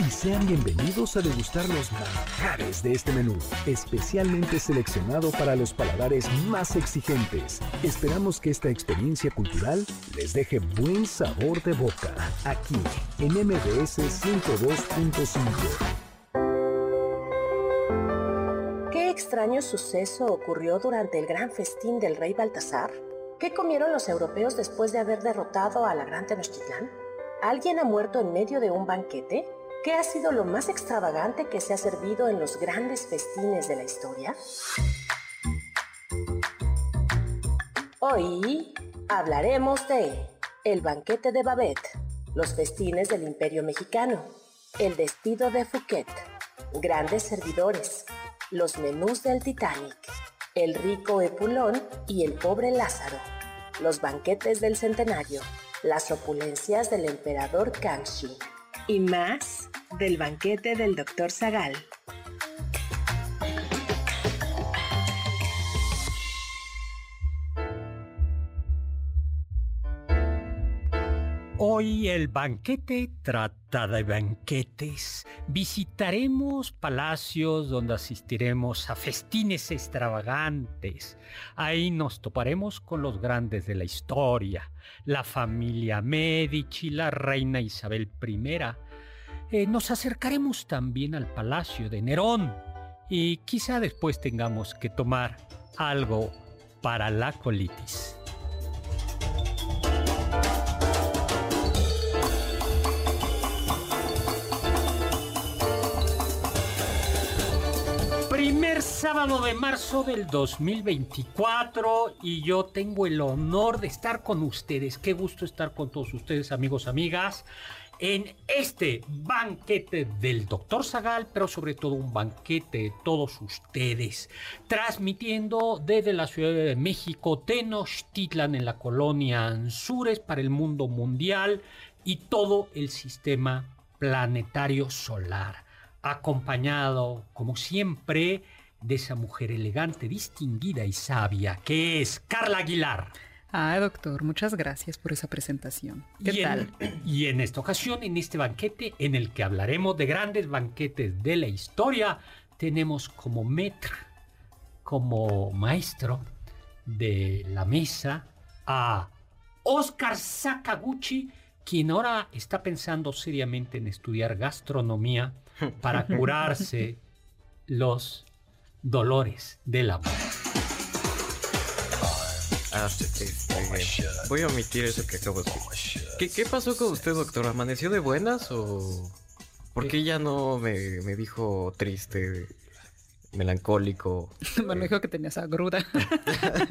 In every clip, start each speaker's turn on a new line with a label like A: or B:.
A: Y sean bienvenidos a degustar los manjares de este menú, especialmente seleccionado para los paladares más exigentes. Esperamos que esta experiencia cultural les deje buen sabor de boca, aquí en MBS 102.5.
B: ¿Qué extraño suceso ocurrió durante el gran festín del rey Baltasar? ¿Qué comieron los europeos después de haber derrotado a la gran Tenochtitlán? ¿Alguien ha muerto en medio de un banquete? ¿Qué ha sido lo más extravagante que se ha servido en los grandes festines de la historia? Hoy hablaremos de el banquete de Babette, los festines del Imperio Mexicano, el despido de Fouquet, grandes servidores, los menús del Titanic, el rico Epulón y el pobre Lázaro, los banquetes del centenario, las opulencias del emperador Kangxi y más del banquete del Dr. Zagal.
C: Hoy el banquete trata de banquetes. Visitaremos palacios donde asistiremos a festines extravagantes. Ahí nos toparemos con los grandes de la historia, la familia Medici, la reina Isabel I. Eh, nos acercaremos también al palacio de Nerón y quizá después tengamos que tomar algo para la colitis. Primer sábado de marzo del 2024 y yo tengo el honor de estar con ustedes. Qué gusto estar con todos ustedes, amigos, amigas, en este banquete del doctor Zagal, pero sobre todo un banquete de todos ustedes, transmitiendo desde la Ciudad de México, Tenochtitlan en la colonia Anzures para el mundo mundial y todo el sistema planetario solar acompañado, como siempre, de esa mujer elegante, distinguida y sabia, que es Carla Aguilar.
D: Ah, doctor, muchas gracias por esa presentación. ¿Qué
C: y
D: tal?
C: En, y en esta ocasión, en este banquete, en el que hablaremos de grandes banquetes de la historia, tenemos como maître, como maestro de la mesa, a Oscar Sakaguchi, quien ahora está pensando seriamente en estudiar gastronomía para curarse los dolores del amor.
E: Ah, este, voy a omitir eso que acabo de decir. ¿Qué, ¿Qué, pasó con usted, doctor? ¿Amaneció de buenas o...? ¿Por qué ya no me, me dijo triste, melancólico?
D: bueno, dijo que tenías agruda.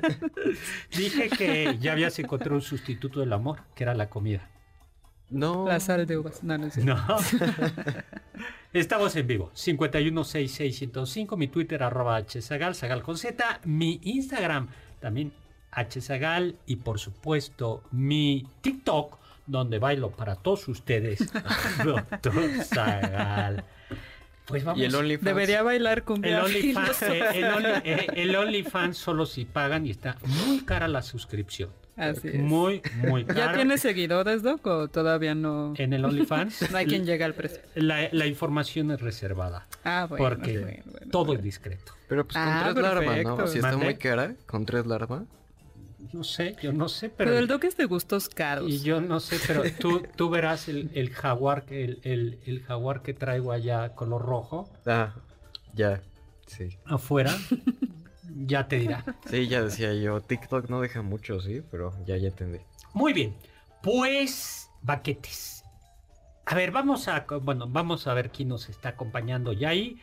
C: Dije que ya habías encontrado un sustituto del amor, que era la comida.
D: No. La sal de uvas. No, no,
C: no. Estamos en vivo. 5166105, mi Twitter arroba hzagal, zagal con z, mi Instagram también hzagal y por supuesto mi TikTok donde bailo para todos ustedes, Doctor Zagal.
E: Pues vamos. ¿Y el OnlyFans?
D: Debería bailar con
C: el OnlyFans, eh, el, only, eh, el OnlyFans solo si pagan y está muy cara la suscripción.
D: Así es.
C: Muy, muy cara.
D: ¿Ya tiene seguidores, Doc, o todavía no?
C: En el OnlyFans.
D: no hay quien llegue al precio.
C: La, la, información es reservada.
D: Ah, bueno.
C: Porque
D: bueno, bueno,
C: todo es discreto.
E: Pero pues con
D: Ah,
E: tres larvas. ¿no? Si está muy cara, con tres larvas.
C: No sé, yo no sé, pero...
D: Pero, el Doc es de gustos caros.
C: Y yo no sé, pero tú, tú verás el, el jaguar, que- el, el, el jaguar que traigo allá color rojo
E: Ah, ya, sí.
C: afuera. Ya te dirá.
E: Sí, ya decía yo, TikTok no deja mucho, sí, pero ya, ya entendí.
C: Muy bien. Pues, baquetes. A ver, vamos a, bueno, vamos a ver quién nos está acompañando ya ahí.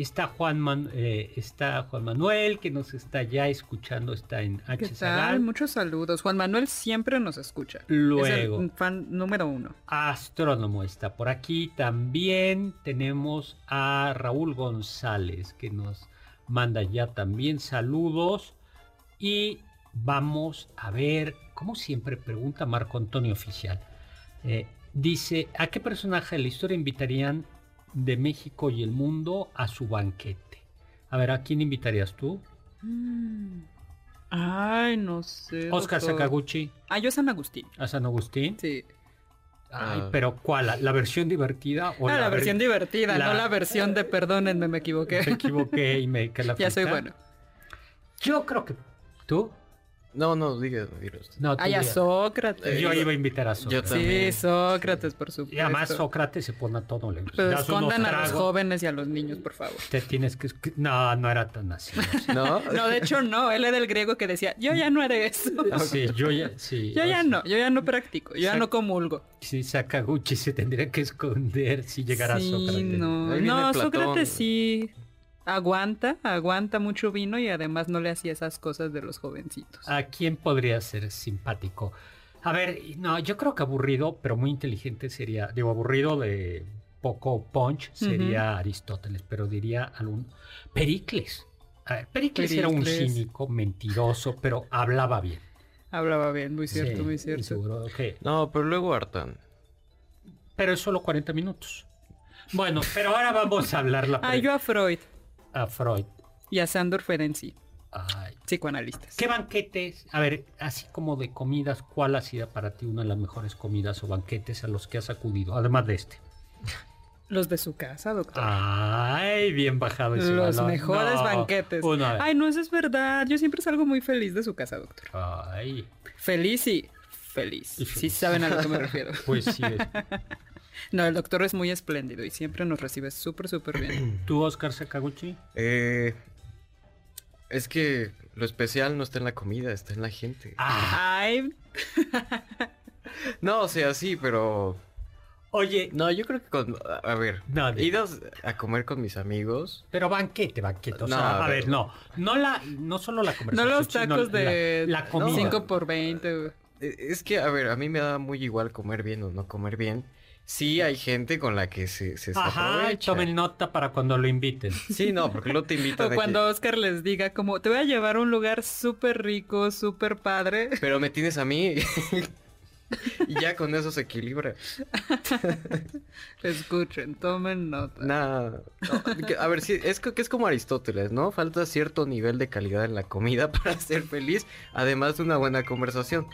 C: Está Juan, Man- eh, está Juan Manuel, que nos está ya escuchando, está en H.
D: ¿Qué tal?
C: Zagal.
D: Muchos saludos. Juan Manuel siempre nos escucha.
C: Luego.
D: Es el fan número uno.
C: Astrónomo está por aquí. También tenemos a Raúl González, que nos manda ya también saludos. Y vamos a ver, como siempre pregunta Marco Antonio Oficial. Eh, dice, ¿a qué personaje de la historia invitarían de México y el mundo a su banquete? A ver, ¿a quién invitarías tú?
D: Ay, no sé.
C: Oscar
D: doctor.
C: Sakaguchi,
D: Ah, yo San Agustín.
C: a San Agustín.
D: Sí.
C: Ay,
E: Ah.
C: pero ¿cuál? ¿La, la versión divertida o
D: Ah, la,
C: ver-
D: versión divertida,
C: la-
D: no la versión de perdónenme, me equivoqué.
C: Me equivoqué y me que la
D: ya soy bueno.
C: Yo creo que tú.
E: No, no, diga, diga usted.
C: No,
D: Ay, a
C: digas.
D: Sócrates.
C: Yo iba a invitar a Sócrates.
E: Yo también.
D: Sí, Sócrates, por supuesto.
C: Y además Sócrates se pone a todo. Le
D: Pero
C: das
D: escondan a los jóvenes y a los niños, por favor.
C: Te tienes que... No, no era tan así. no.
E: ¿No?
D: De hecho no, él era el griego que decía, yo ya no haré eso.
C: Sí, yo ya... Sí,
D: Yo ya
C: sea,
D: no, yo ya no practico, yo ya no comulgo.
C: Sí, Sakaguchi se tendría que esconder si llegara
D: sí,
C: Sócrates.
D: no, no,
E: Platón.
D: Sócrates sí aguanta, aguanta mucho vino y además no le hacía esas cosas de los jovencitos.
C: ¿A quién podría ser simpático? A ver, no, yo creo que aburrido, pero muy inteligente sería... Digo, aburrido de poco punch sería Aristóteles, pero diría algún... Pericles. A ver, Pericles, era un
D: Pericles.
C: cínico, mentiroso, pero hablaba bien.
D: Hablaba bien, muy cierto,
C: Sí,
D: muy cierto.
C: seguro
E: No, pero luego hartan.
C: Pero es solo 40 minutos. Bueno, pero ahora vamos a hablar la
D: Ah, yo a Freud
C: a Freud.
D: y a Sandor Ferenczi,
C: Ay,
D: psicoanalistas.
C: ¿Qué banquetes? A ver, así como de comidas, ¿cuál ha sido para ti una de las mejores comidas o banquetes a los que has acudido? Además de este.
D: Los de su casa, doctor.
C: Ay, bien bajado ese
D: Los
C: balón.
D: mejores
C: No,
D: banquetes. Ay, no, eso es verdad. Yo siempre salgo muy feliz de su casa, doctor.
C: Ay,
D: Feliz y feliz.
C: Y
D: Sí
C: feliz.
D: saben a lo que me refiero.
C: pues sí. es.
D: No, el doctor es muy espléndido y siempre nos recibe súper, súper bien.
C: ¿Tú, Oscar Sakaguchi?
E: Eh, es que lo especial no está en la comida, está en la gente.
C: Ah,
D: Ay,
E: No, o sea, sí, pero...
C: oye,
E: No, yo creo que con... A ver,
C: No,
E: idos a comer con mis amigos...
C: pero banquete, banquete. O
E: No,
C: sea, a ver, no. No, la, no solo la
D: no
C: conversación.
D: los
C: sino
D: tacos de
C: La, comida.
D: 5 por 20. güey.
E: eh, Es que, a ver, a mí me da muy igual comer bien o no comer bien. Sí hay gente con la que se, se
C: Ajá,
E: aprovecha.
C: tomen nota para cuando lo inviten.
E: Sí, no, porque luego te invitan
D: O cuando
E: que,
D: Oscar les diga como, te voy a llevar a un lugar súper rico, súper padre.
E: Pero me tienes a mí. y ya con eso se equilibra.
D: Escuchen, tomen nota.
E: Nada. no, a ver, sí, es que, que es como Aristóteles, ¿no? Falta cierto nivel de calidad en la comida para ser feliz, además de una buena conversación.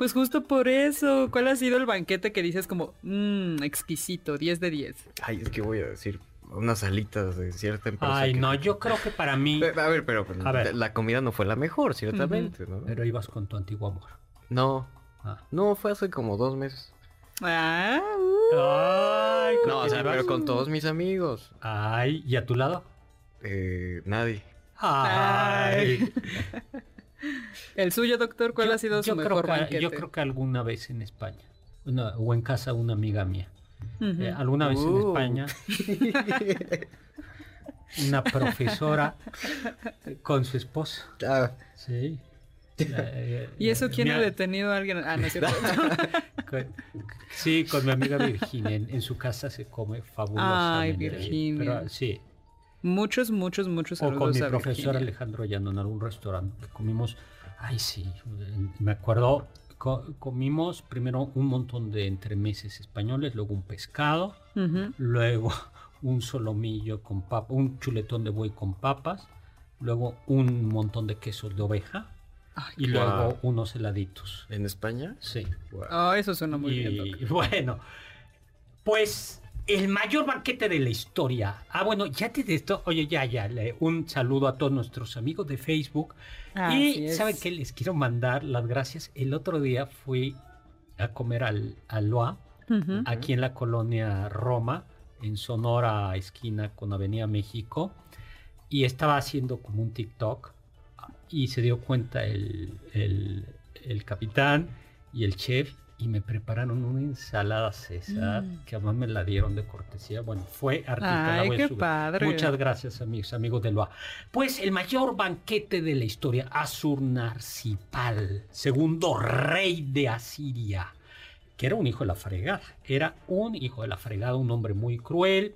D: Pues justo por eso, ¿cuál ha sido el banquete que dices como, mmm, exquisito, 10 de 10?
E: Ay, es que voy a decir unas alitas de cierta empresa.
C: Ay,
E: que-
C: no, yo creo que para mí...
E: A ver, pero
C: A ver.
E: la comida no fue la mejor, ciertamente, ¿no?
C: Pero ibas con tu antiguo amor.
E: No,
C: Ah.
E: no, fue hace como dos meses.
D: Ah, uh.
C: Ay, ¿con
E: No, o sea,
C: ibas?
E: pero con todos mis amigos.
C: Ay, ¿y a tu lado?
E: Eh, nadie.
C: Ay.
D: el suyo, doctor, ¿cuál
C: Yo-
D: ha sido su
C: creo
D: mejor
C: que,
D: banquete?
C: Yo creo que alguna vez en España. una- o en casa de una amiga mía. Eh, alguna vez en
E: Uh.
C: España. una profesora con su esposa.
E: Ah,
C: Sí. Eh,
D: ¿Y eso quién
C: mi
D: ha
C: a-
D: detenido a alguien? Ah, no es cierto.
C: con- sí, con mi amiga Virginia. En, en su casa se come fabulosamente.
D: Ay, Virginia.
C: Pero, sí.
D: Muchos, muchos, muchos
C: O
D: saludos
C: con mi
D: a
C: profesor
D: Virginia.
C: Alejandro Llano en algún restaurante que comimos. Ay, sí, me acuerdo. co- comimos primero un montón de entremeses españoles, luego un pescado,
D: Ujú.
C: luego un solomillo con papa, un chuletón de buey con papas, luego un montón de quesos de oveja
D: Ay,
C: y
E: Guau.
C: luego unos heladitos.
E: ¿En España?
C: Sí.
E: Guau.
D: Ah, eso suena muy bien,
C: Y
D: doctor.
C: bueno, pues el mayor banquete de la historia. Ah, bueno, ya te de esto, oye, ya, ya, un saludo a todos nuestros amigos de Facebook. Y saben que les quiero mandar las gracias. El otro día fui a comer al, al Loa, aquí en la colonia Roma, en Sonora, esquina con Avenida México. y estaba haciendo como un TikTok y se dio cuenta el, el- el capitán y el chef y me prepararon una ensalada César
D: Mm.
C: que además me la dieron de cortesía. Bueno, fue artista. la
D: Ay, qué padre.
C: Muchas gracias, amigos, amigos del LOA. Pues el mayor banquete de la historia, Asurnarsipal, segundo rey de Asiria, que era un hijo de la fregada. Era un hijo de la fregada, un hombre muy cruel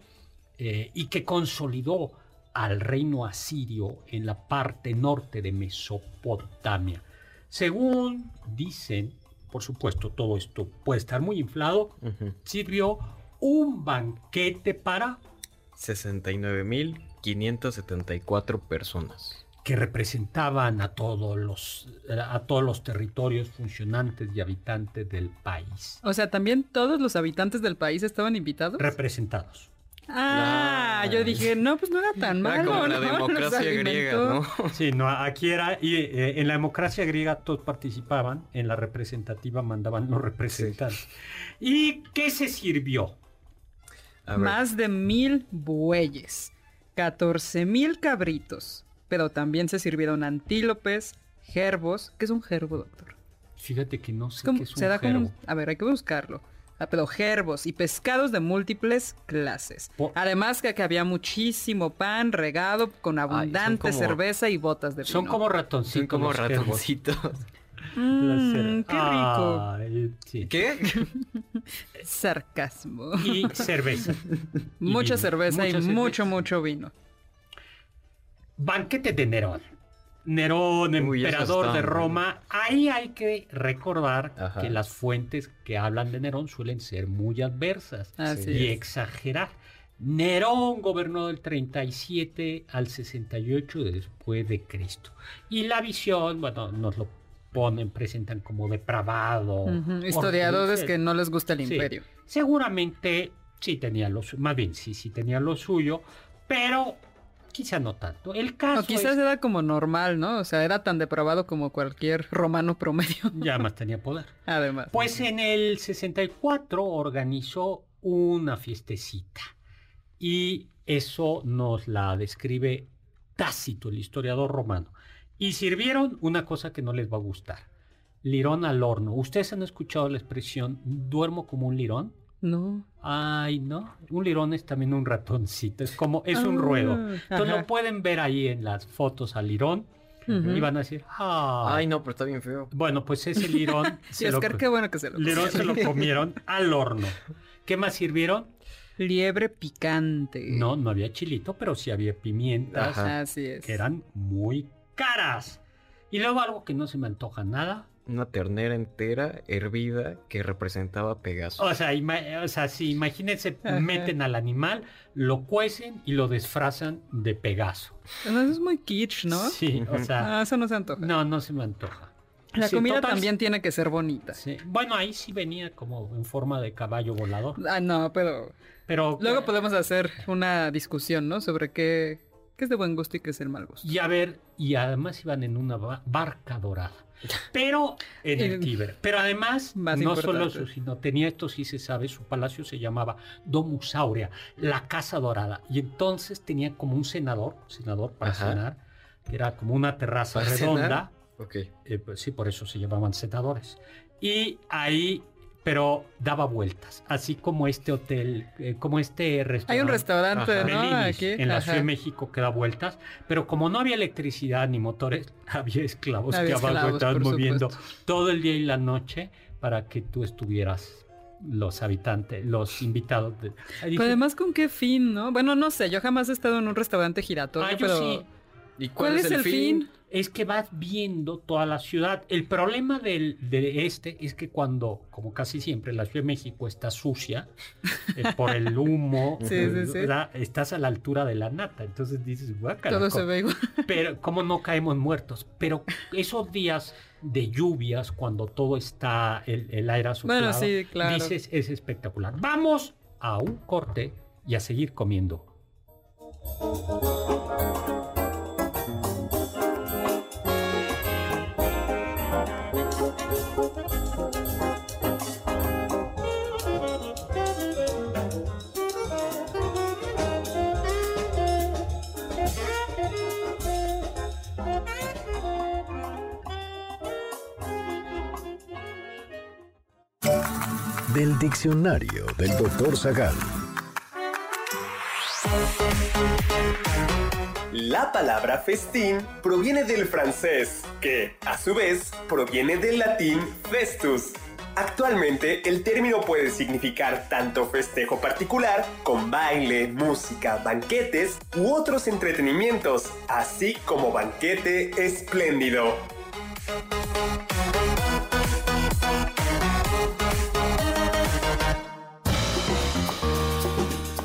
C: eh, y que consolidó al reino asirio en la parte norte de Mesopotamia. Según dicen, por supuesto, todo esto puede estar muy inflado, sirvió un banquete para
E: 69.574 personas.
C: que representaban a todos los a todos los territorios funcionantes y habitantes del país
D: O sea, también todos los habitantes del país estaban invitados.
C: representados.
D: Ah,
E: Ah.
D: yo dije, no, pues no era tan
E: Era
D: malo.
E: como la
D: ¿no?
E: Democracia griega. ¿no?
C: Sí, no, aquí era y eh, en la democracia griega todos participaban, en la representativa mandaban los representantes. ¿Y qué se sirvió?
D: Más de mil bueyes, 14 mil cabritos, pero también se sirvieron antílopes, gerbos. ¿Qué es un gerbo, doctor?
C: Fíjate que no sé
D: como-
C: qué es un
D: se da como un-
C: gerbo.
D: A ver, hay que buscarlo. Ah, pero gerbos y pescados de múltiples clases.
C: Po-
D: Además que, que había muchísimo pan regado con abundante
E: como-
D: cerveza y botas de vino.
C: Son como ratoncitos.
E: son como
C: los gerbos.
E: ratoncitos.
D: Mm, qué rico.
C: Ay, sí.
E: ¿Qué?
D: Sarcasmo.
C: Y cerveza.
D: Mucha cerveza
C: Mucha
D: y
C: cerveza.
D: mucho, mucho vino.
C: Banquete de Nerón. Nerón,
E: Uy,
C: emperador de Roma. Ahí hay que recordar
E: Ajá.
C: que las fuentes que hablan de Nerón suelen ser muy adversas
D: Así
C: y
D: es.
C: exagerar. Nerón gobernó del 37 al 68 después de Cristo. Y la visión, bueno, nos lo ponen, presentan como depravado.
D: Ujú, Historiadores
C: horrible.
D: que no les gusta el
C: Sí.
D: imperio.
C: Seguramente sí tenía lo suyo, más bien sí, sí tenía lo suyo, pero quizá no tanto. El caso
D: O quizás
C: es-
D: era como normal, ¿no? O sea, era tan depravado como cualquier romano promedio.
C: ya más tenía poder.
D: Además.
C: Pues en el 64 organizó una fiestecita y eso nos la describe Tácito, el historiador romano. Y sirvieron una cosa que no les va a gustar. Lirón al horno. ¿Ustedes han escuchado la expresión duermo como un lirón?
D: No.
C: Ay, no. Un lirón es también un ratoncito. Es como, es un
D: Ah,
C: ruedo. Entonces
D: ajá.
C: lo pueden ver ahí en las fotos al lirón y van a decir, ah.
E: Ay, no, pero está bien feo.
C: Bueno, pues ese lirón.
D: Sí,
C: se lo
D: Oscar, qué bueno que se lo
C: Lirón se lo comieron al horno. ¿Qué más sirvieron?
D: Liebre picante.
C: No, no había chilito, pero sí había pimientas
E: Ajá.
D: Así es.
C: que eran muy caras. Y luego algo que no se me antoja nada.
E: Una ternera entera hervida que representaba Pegaso.
C: O sea, ima- o sea si imagínense,
D: Ajá.
C: meten al animal, lo cuecen y lo disfrazan de Pegaso.
D: Eso es muy kitsch, ¿no?
C: Sí, o sea,
D: Ah, eso no se antoja.
C: no, no se me antoja.
D: La
C: Sí,
D: comida
C: total,
D: también tiene que ser bonita.
C: sí. Bueno, ahí sí venía como en forma de caballo volador.
D: Ah, no, pero
C: Pero
D: luego podemos hacer una discusión, ¿no? Sobre qué, qué es de buen gusto y qué es el mal gusto.
C: Y a ver, y además iban en una ba- barca dorada. Pero en el Tíber. Pero además,
D: Más
C: no solo eso, sino tenía esto, sí se sabe, su palacio se llamaba Domus Aurea, la Casa Dorada. Y entonces tenía como un senador, senador para
E: Ajá.
C: cenar, que era como una terraza
E: ¿Para
C: redonda.
E: cenar? Ok.
C: Eh, pues sí, por eso se llamaban senadores. Y ahí, pero daba vueltas, así como este hotel, eh, como este restaurante.
D: Hay un restaurante,
E: Ajá.
D: ¿no?
C: Bellinis,
D: Aquí.
C: en la
D: Ajá.
C: Ciudad de México que da vueltas, pero como no había electricidad ni motores, había esclavos
D: Había
C: que abajo estaban moviendo
D: supuesto.
C: todo el día y la noche para que tú estuvieras los habitantes, los invitados. De...
D: Pero además, ¿con qué fin, no? Bueno, no sé, yo jamás he estado en un restaurante giratorio,
C: Ah, yo
D: pero...
C: sí.
E: ¿Y
D: ¿Cuál, es el fin?
C: Es que vas viendo toda la ciudad. El problema del, de este es que cuando, como casi siempre, la Ciudad de México está sucia eh, por el humo,
D: Sí, sí, sí.
C: ¿verdad? estás a la altura de la nata. Entonces dices, guácala.
D: Todo se ve igual.
C: Pero, ¿cómo no caemos muertos? Pero esos días de lluvias, cuando todo está, el, el aire
D: Bueno, sí, claro.
C: dices, es espectacular. Vamos a un corte y a seguir comiendo.
A: Del diccionario del Dr. Zagal.
F: La palabra festín proviene del francés, que a su vez proviene del latín festus. Actualmente el término puede significar tanto festejo particular, con baile, música, banquetes u otros entretenimientos, así como banquete espléndido.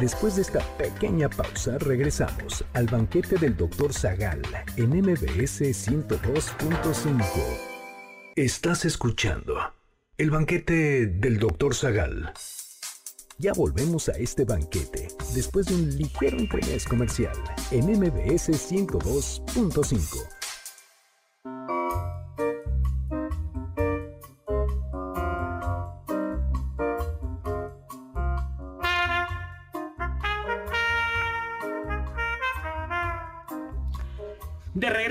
A: Después de esta pequeña pausa, regresamos al banquete del Dr. Zagal en MBS 102.5. Estás escuchando el banquete del Dr. Zagal. Ya volvemos a este banquete después de un ligero entremés comercial en MBS 102.5.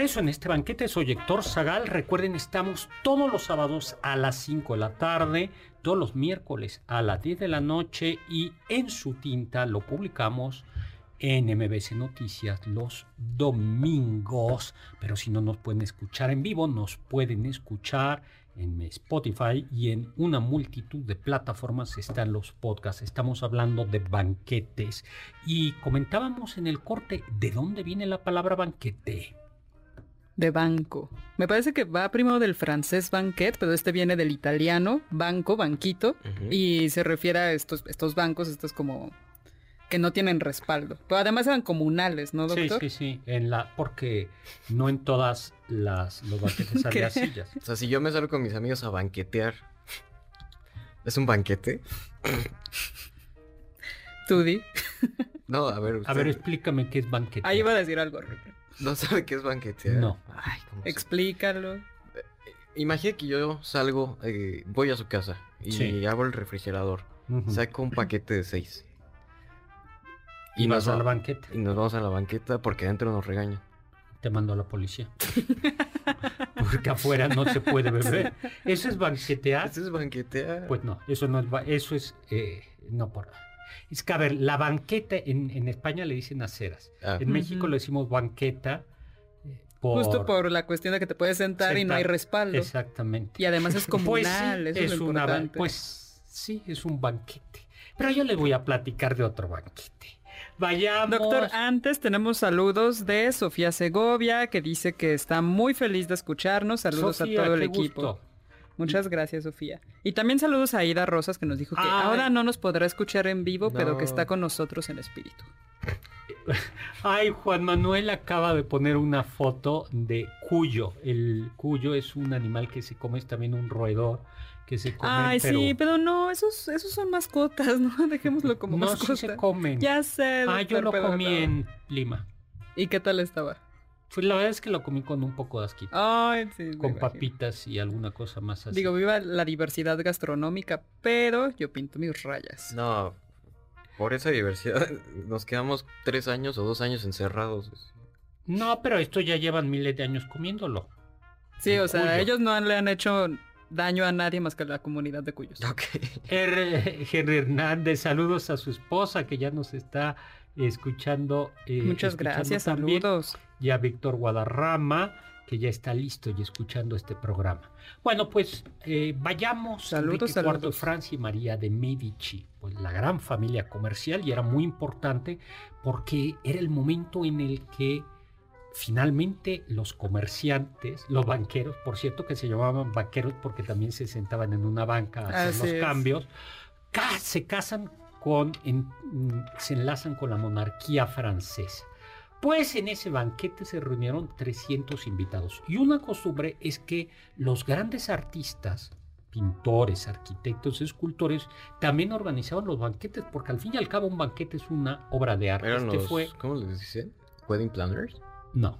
C: regreso en este banquete, soy Héctor Zagal. Recuerden, estamos todos los sábados a las 5 de la tarde, todos los miércoles a las 10 de la noche y en su tinta lo publicamos en MBC Noticias los domingos. Pero si no nos pueden escuchar en vivo, nos pueden escuchar en Spotify y en una multitud de plataformas están los podcasts. Estamos hablando de banquetes y comentábamos en el corte de dónde viene la palabra banquete.
D: De banco. Me parece que va primero del francés banquet, pero este viene del italiano, banco, banquito, y se refiere a estos, estos bancos, estos como que no tienen respaldo. Pero además eran comunales, ¿no, doctor?
C: Sí, sí, sí. En la, porque no en todas las los banquetes había sillas.
E: O sea, si yo me salgo con mis amigos a banquetear, ¿es un banquete?
D: Tú di.
E: No, a ver. Usted
C: A ver, explícame qué es banquete.
D: Ahí iba a decir algo horrible.
E: ¿No sabe qué es banquetear?
C: No.
E: Ay, ¿cómo se-
D: Explícalo.
E: Imagina que yo salgo, eh, voy a su casa y
C: Sí.
E: abro el refrigerador, saco un paquete de seis.
C: y vas
E: nos
C: al
E: va-
C: banquete.
E: Y nos vamos a la banqueta porque adentro nos regañan.
C: Te mando a la policía. Porque afuera no se puede beber. ¿Eso es banquetear?
E: ¿Eso es banquetear?
C: Pues no, eso no es, ba- eso es, eh, no por... Es que, a ver, la banqueta, en, en España le dicen aceras.
E: Ah.
C: En México le decimos banqueta eh, por...
D: Justo por la cuestión de que te puedes sentar y no hay respaldo.
C: Exactamente.
D: Y además es
C: Pues
D: comunal,
C: sí,
D: eso es, lo
C: una ba-
D: importante.
C: Pues sí, es un banquete. Pero yo le voy a platicar de otro banquete. Vayamos.
D: Doctor, antes tenemos saludos de Sofía Segovia, que dice que está muy feliz de escucharnos. Saludos
C: Sofía,
D: a todo el equipo.
C: gusto.
D: Muchas gracias, Sofía. Y también saludos a Ida Rosas, que nos dijo que
C: Ay.
D: ahora no nos podrá escuchar en vivo, pero que está con nosotros en espíritu.
C: Ay, Juan Manuel acaba de poner una foto de cuyo. El cuyo es un animal que se come, es también un roedor que se come.
D: Ay, sí, pero no, esos, esos son mascotas, ¿no? Dejémoslo como
C: no,
D: mascota.
C: sí se comen.
D: Ya sé.
C: ah, yo lo comí en Lima.
D: ¿Y qué tal estaba?
C: Pues la verdad es que lo comí con un poco de asquito.
D: Ay, sí.
C: con papitas y alguna cosa más así.
D: Digo, viva la diversidad gastronómica, pero yo pinto mis rayas.
E: No, por esa diversidad nos quedamos tres años o dos años encerrados.
C: No, pero esto ya llevan miles de años comiéndolo.
D: Sí, o sea,
C: Cuyo.
D: ellos no le han hecho daño a nadie más que a la comunidad de cuyos.
E: Ok.
C: Er- Henry Hernández, saludos a su esposa que ya nos está escuchando. eh,
D: Muchas
C: escuchando
D: gracias,
C: también.
D: saludos.
C: Y a Víctor Guadarrama, que ya está listo y escuchando este programa. Bueno, pues eh, vayamos.
D: Saludos,
C: Enrique IV de. Francia y María de Medici, pues la gran familia comercial y era muy importante porque era el momento en el que finalmente los comerciantes, los banqueros, por cierto que se llamaban banqueros porque también se sentaban en una banca a hacer
D: Así
C: los
D: es.
C: cambios, ca- se casan con, en- se enlazan con la monarquía francesa. Pues en ese banquete se reunieron 300 invitados. Y una costumbre es que los grandes artistas, pintores, arquitectos, escultores, también organizaban los banquetes, porque al fin y al cabo un banquete es una obra de arte.
E: Eran
C: Este
E: los,
C: fue
E: ¿cómo les dicen? Wedding planners.
C: No.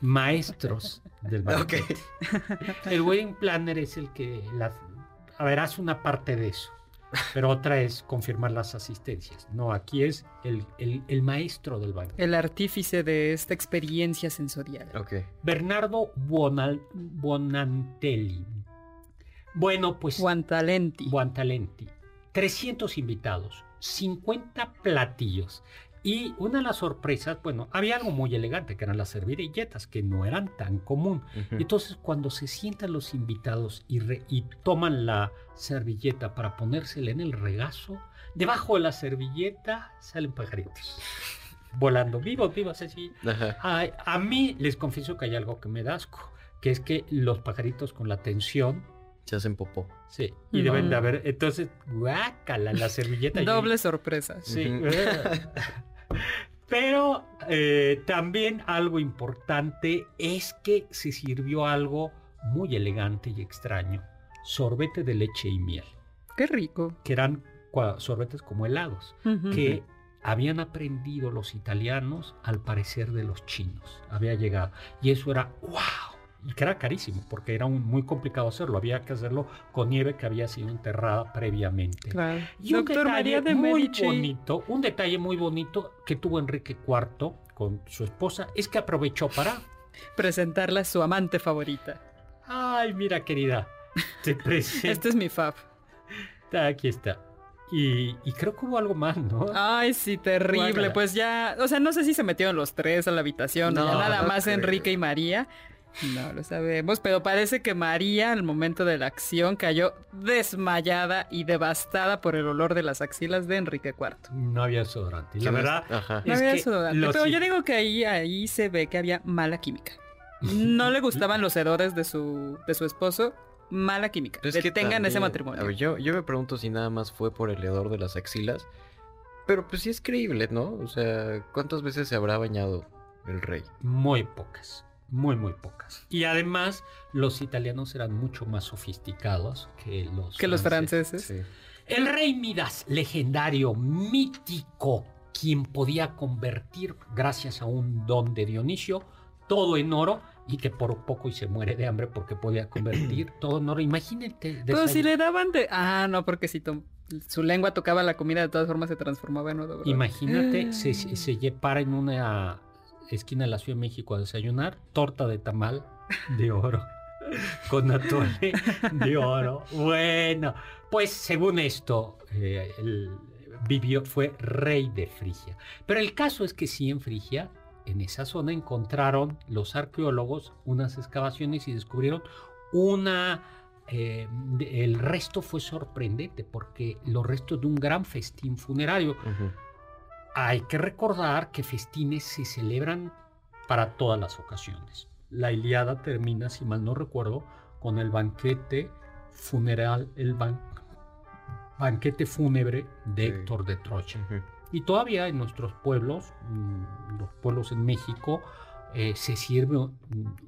C: Maestros del banquete. El wedding planner es el que las... A ver, hace una parte de eso. Pero otra es confirmar las asistencias. No, aquí es el, el- el maestro del banquete.
D: El artífice de esta experiencia sensorial.
E: Ok.
C: Bernardo Buonal- Buonantelli. Bueno, pues...
D: Guantalenti.
C: Buontalenti. 300 invitados, 50 platillos. Y una de las sorpresas, bueno, había algo muy elegante, que eran las servilletas, que no eran tan común. Entonces cuando se sientan los invitados y, re- y toman la servilleta para ponérsela en el regazo, debajo de la servilleta salen pajaritos. Volando, vivos, vivos, así. A mí les confieso que hay algo que me da asco, que es que los pajaritos con la tensión
E: Se hacen popó.
C: Sí, y deben de haber, entonces, guácala, la servilleta.
D: Doble sorpresa.
C: Sí. Pero eh, también algo importante es que se sirvió algo muy elegante y extraño. Sorbete de leche y miel,
D: Qué rico.
C: que eran sorbetes como helados, que habían aprendido los italianos al parecer de los chinos. Había llegado. Y eso era wow. Y que era carísimo, porque era un- muy complicado hacerlo. Había que hacerlo con nieve que había sido enterrada previamente.
D: Claro.
C: Y un
D: Doctor
C: detalle
D: María de
C: muy
D: Medici.
C: bonito, un detalle muy bonito que tuvo Enrique IV con su esposa es que aprovechó para,
D: Presentarla a su amante favorita.
C: ay, mira querida, te presento,
D: Este es mi fab.
C: aquí está. Y, y creo que hubo algo más, ¿no?
D: Ay, sí, terrible. Pues ya, o sea, no sé si se metieron los tres a la habitación,
E: No,
D: ya nada
E: no
D: más
E: creo.
D: Enrique y María. No lo sabemos, pero parece que María al momento de la acción cayó desmayada y devastada por el olor de las axilas de Enrique IV.
C: No había desodorante. Y La verdad,
E: Ajá.
D: No había desodorante, pero yo digo que ahí, ahí se ve que había mala química. No le gustaban los hedores de su, de su esposo. Mala química.
E: Es que
D: Detengan ese matrimonio.
E: A ver, yo, yo me pregunto si nada más fue por el hedor de las axilas. Pero pues sí es creíble, ¿no? O sea, ¿cuántas veces se habrá bañado el rey?
C: muy pocas, muy, muy pocas. Y además, los italianos eran mucho más sofisticados que los
D: que los franceses.
E: Sí.
C: El rey Midas, legendario, mítico, quien podía convertir, gracias a un don de Dionisio, todo en oro y que por poco y se muere de hambre porque podía convertir todo en oro. Imagínate.
D: Pero si le daban de... Ah, no, porque si to- su lengua tocaba la comida, de todas formas se transformaba en oro. ¿verdad?
C: Imagínate, se,
D: Ah.
C: se, se en una esquina de la Ciudad de México a desayunar, torta de tamal de oro. Con atole de oro. Bueno, pues según esto, eh, vivió, fue rey de Frigia. Pero el caso es que sí en Frigia, en esa zona, encontraron los arqueólogos unas excavaciones y descubrieron una... eh, el resto fue sorprendente porque los restos de un gran festín funerario. Hay que recordar que festines se celebran para todas las ocasiones. La Iliada termina, si mal no recuerdo, con el banquete funeral, el ban- banquete fúnebre de
E: Sí.
C: Héctor de Troya. Y todavía en nuestros pueblos, mm, los pueblos en México, eh, se sirve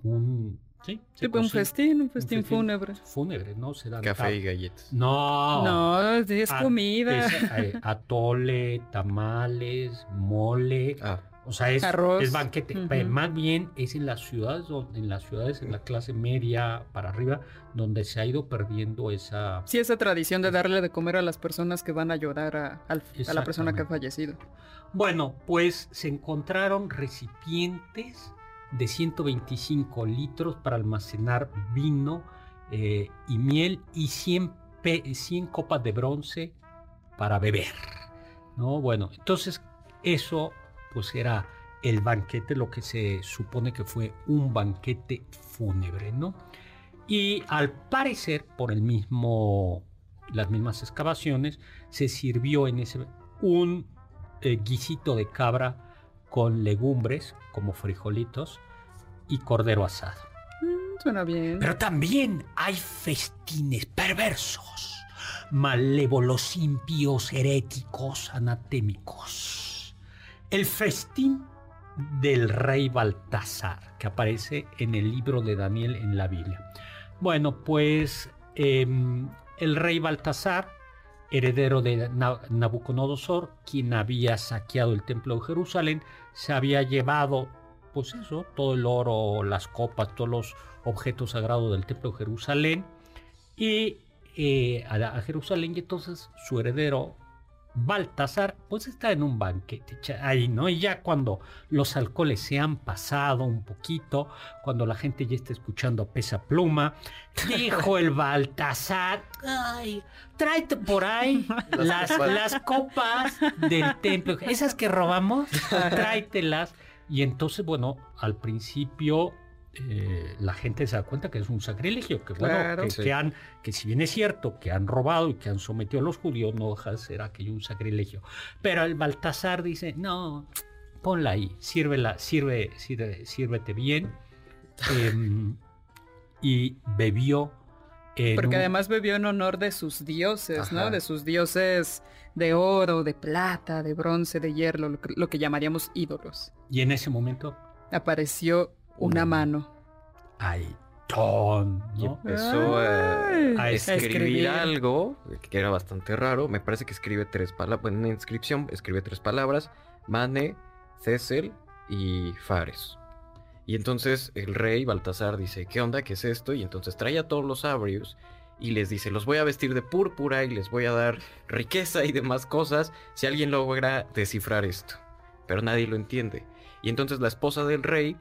C: un, un- sí,
D: Tipo un festín, un festín
C: festín
D: fúnebre.
C: fúnebre, ¿no? Se dan
E: Café y galletas.
C: No.
D: No, es
C: Ah,
D: comida.
C: es, eh, atole, tamales, mole.
E: Ah,
C: O sea, es,
D: Arroz.
C: es banquete. Pero Más bien es en las ciudades, donde- en las ciudades, en la clase media para arriba, donde se ha ido perdiendo esa.
D: Sí, esa tradición de darle de comer a las personas que van a llorar a, al- a la persona que ha fallecido.
C: Bueno, pues se encontraron recipientes de 125 litros para almacenar vino eh, y miel y 100, pe- 100 copas de bronce para beber. ¿no? Bueno, entonces eso pues era el banquete, lo que se supone que fue un banquete fúnebre, ¿no? Y al parecer, por el mismo, las mismas excavaciones, se sirvió en ese un eh, guisito de cabra con legumbres como frijolitos y cordero asado.
D: Mm, suena bien.
C: Pero también hay festines perversos, malévolos, impíos, heréticos, anatémicos. El festín del rey Baltasar, que aparece en el libro de Daniel en la Biblia. Bueno, pues em, el rey Baltasar, heredero de Na- Nabucodonosor, quien había saqueado el templo de Jerusalén, se había llevado pues eso, todo el oro, las copas, todos los objetos sagrados del templo de Jerusalén. Y eh, a, Jerusalén y entonces su heredero Baltasar pues está en un banquete ahí, ¿no? Y ya cuando los alcoholes se han pasado un poquito, cuando la gente ya está escuchando pesa pluma, dijo el Baltasar, ay, tráete por ahí las, las copas del templo, esas que robamos, tráetelas. Y entonces, bueno, al principio eh, la gente se da cuenta que es un sacrilegio, que bueno, que, han, que si bien es cierto que han robado y que han sometido a los judíos, no deja de ser aquello un sacrilegio. Pero el Baltasar dice, no, ponla ahí, sírvela, sirve, sirve sírvete bien. Em, y bebió.
D: Porque además bebió en honor de sus dioses, ¿no? De sus dioses de oro, de plata, de bronce, de hierro, lo que, lo que llamaríamos ídolos.
C: Y en ese momento
D: apareció una mano.
C: Ay, ton.
E: Y empezó a, escribir, algo que era bastante raro. Me parece que escribe tres palabras. Bueno, en una inscripción escribe tres palabras: Mane, Cecil y Fares. Y entonces el rey Baltasar dice: ¿Qué onda? ¿Qué es esto? Y entonces trae a todos los abrios y les dice: Los voy a vestir de púrpura y les voy a dar riqueza y demás cosas si alguien logra descifrar esto. Pero nadie lo entiende. Y entonces la esposa del rey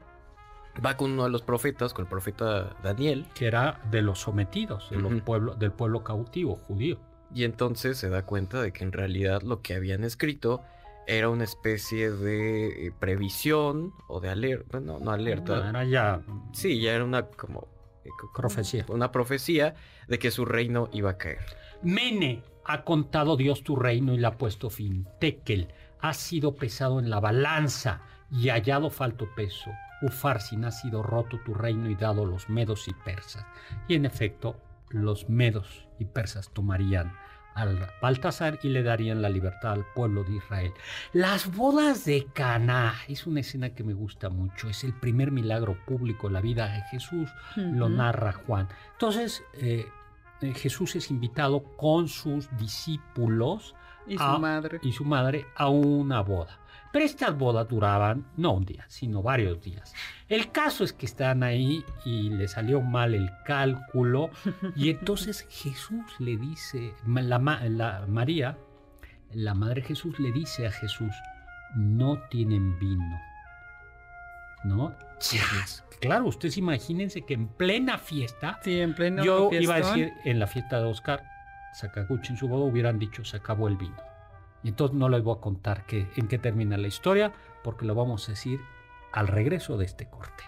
E: va con uno de los profetas, con el profeta Daniel.
C: Que era de los sometidos, del pueblo cautivo judío.
E: Y entonces se da cuenta de que en realidad lo que habían escrito era una especie de eh, previsión o de alerta, bueno, no alerta.
C: era ya...
E: Sí, ya era una como...
C: Eh, profecía.
E: Una profecía de que su reino iba a caer.
C: Mene, ha contado Dios tu reino y le ha puesto fin. Tekel, ha sido pesado en la balanza y hallado falto peso. Ufarsin ha sido roto tu reino y dado los medos y persas. Y en efecto, los medos y persas tomarían al Baltasar y le darían la libertad al pueblo de Israel. Las bodas de Caná es una escena que me gusta mucho. Es el primer milagro público en la vida de Jesús. Lo narra Juan. Entonces, eh, eh, Jesús es invitado con sus discípulos
D: y su madre
C: y su madre a una boda. Pero estas bodas duraban no un día, sino varios días. El caso es que están ahí y le salió mal el cálculo y entonces Jesús le dice, la, la María, la Madre Jesús le dice a Jesús, no tienen vino. ¿No? Claro, ustedes imagínense que en plena fiesta,
D: sí, en plena
C: yo iba a decir en la fiesta de Oscar, Sakaguchi en su boda hubieran dicho se acabó el vino. Y entonces no les voy a contar en qué termina la historia, porque lo vamos a decir al regreso de este corte.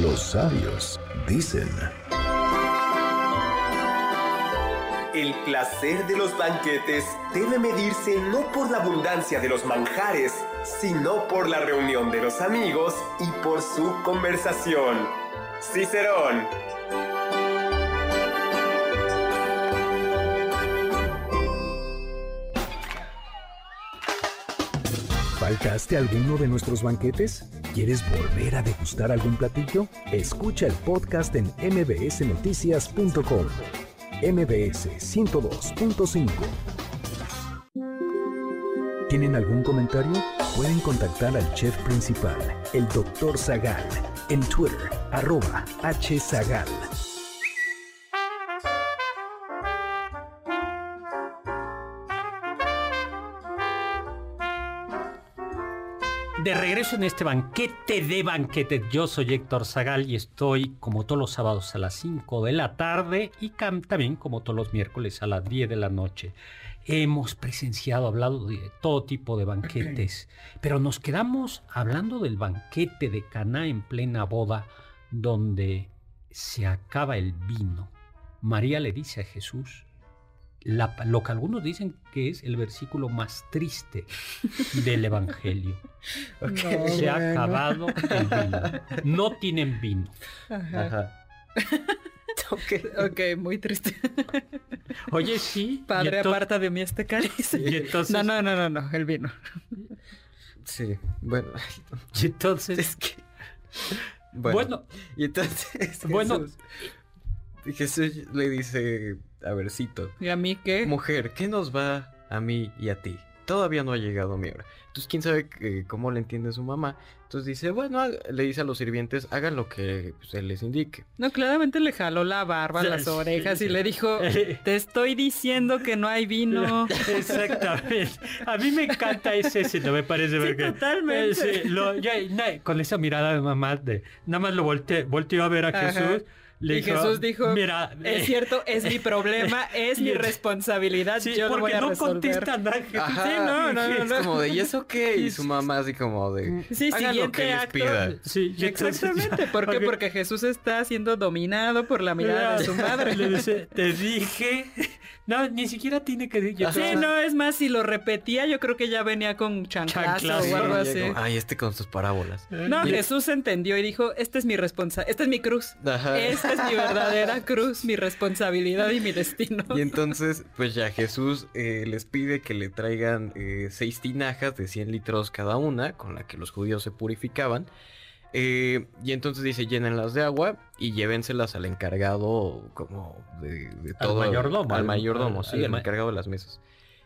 A: Los sabios dicen...
F: El placer de los banquetes debe medirse no por la abundancia de los manjares, sino por la reunión de los amigos y por su conversación. Cicerón.
A: ¿Faltaste alguno de nuestros banquetes? ¿Quieres volver a degustar algún platillo? Escucha el podcast en mbsnoticias.com. MBS 102.5. ¿Tienen algún comentario? Pueden contactar al chef principal, el Dr. Zagal, en Twitter, arroba hzagal.
C: De regreso en este banquete de banquete, yo soy Héctor Zagal y estoy como todos los sábados a las 5 de la tarde y también como todos los miércoles a las 10 de la noche. Hemos presenciado, hablado de todo tipo de banquetes, pero nos quedamos hablando del banquete de Caná en plena boda, donde se acaba el vino. María le dice a Jesús, lo que algunos dicen que es el versículo más triste del Evangelio. Se ha acabado el vino. No tienen vino.
D: ok. Ok, muy triste.
C: Oye, sí.
D: Padre, aparta de mí este cáliz.
C: Y entonces...
D: No, no, no, no, no, el vino.
E: Sí, bueno.
C: Y entonces...
E: Es que...
C: Bueno,
E: Bueno, y entonces Jesús,
C: Bueno.
E: Jesús le dice, a ver, cito,
D: ¿Y a mí qué?
E: mujer, ¿qué nos va a mí y a ti? Todavía no ha llegado mi hora. Entonces, quién sabe eh, cómo le entiende su mamá. Entonces dice, bueno, le dice a los sirvientes, hagan lo que pues, él les indique.
D: No, claramente le jaló la barba, las orejas y le dijo, te estoy diciendo que no hay vino.
C: Exactamente. A mí me encanta ese escena, me parece.
D: Sí,
C: porque-
D: totalmente.
C: Eh, sí, lo- ya- na- con esa mirada de mamá, de, nada más lo volteé, volteó a ver a
D: Ajá.
C: Jesús. Le
D: y Jesús dijo,
C: mira,
D: es
C: eh,
D: cierto, es mi problema, es mi responsabilidad,
C: sí,
D: yo lo voy
C: porque
D: a
C: no
D: resolver.
C: contesta nada. Jesús.
E: Ajá.
D: Sí, no, no, no,
E: Es
D: no.
E: como de, ¿y eso qué? Y su mamá así como de,
D: Sí,
E: hagan lo que
D: siguiente
E: les
D: acto.
E: pida.
C: Sí,
D: Exactamente, ¿por qué? Porque Jesús está siendo dominado por la mirada de su madre.
C: Le dice, te dije. No, ni siquiera tiene que decir.
D: Sí, no, es más, si lo repetía, yo creo que ya venía con chanclazo
C: Chanclazo,
D: o algo así.
E: Ay, este con sus parábolas.
D: No, Jesús entendió y dijo, esta es mi responsabilidad, esta es mi cruz.
E: Ajá.
D: Esta es mi verdadera cruz, mi responsabilidad y mi destino.
E: Y entonces, pues ya Jesús eh, les pide que le traigan eh, seis tinajas de 100 litros cada una, con la que los judíos se purificaban. Eh, y entonces dice, llénenlas de agua y llévenselas al encargado como de, de todo.
C: mayordomo,
E: Al
C: al-
E: mayordomo,
C: al-
E: sí,
C: al
E: al encargado de las mesas.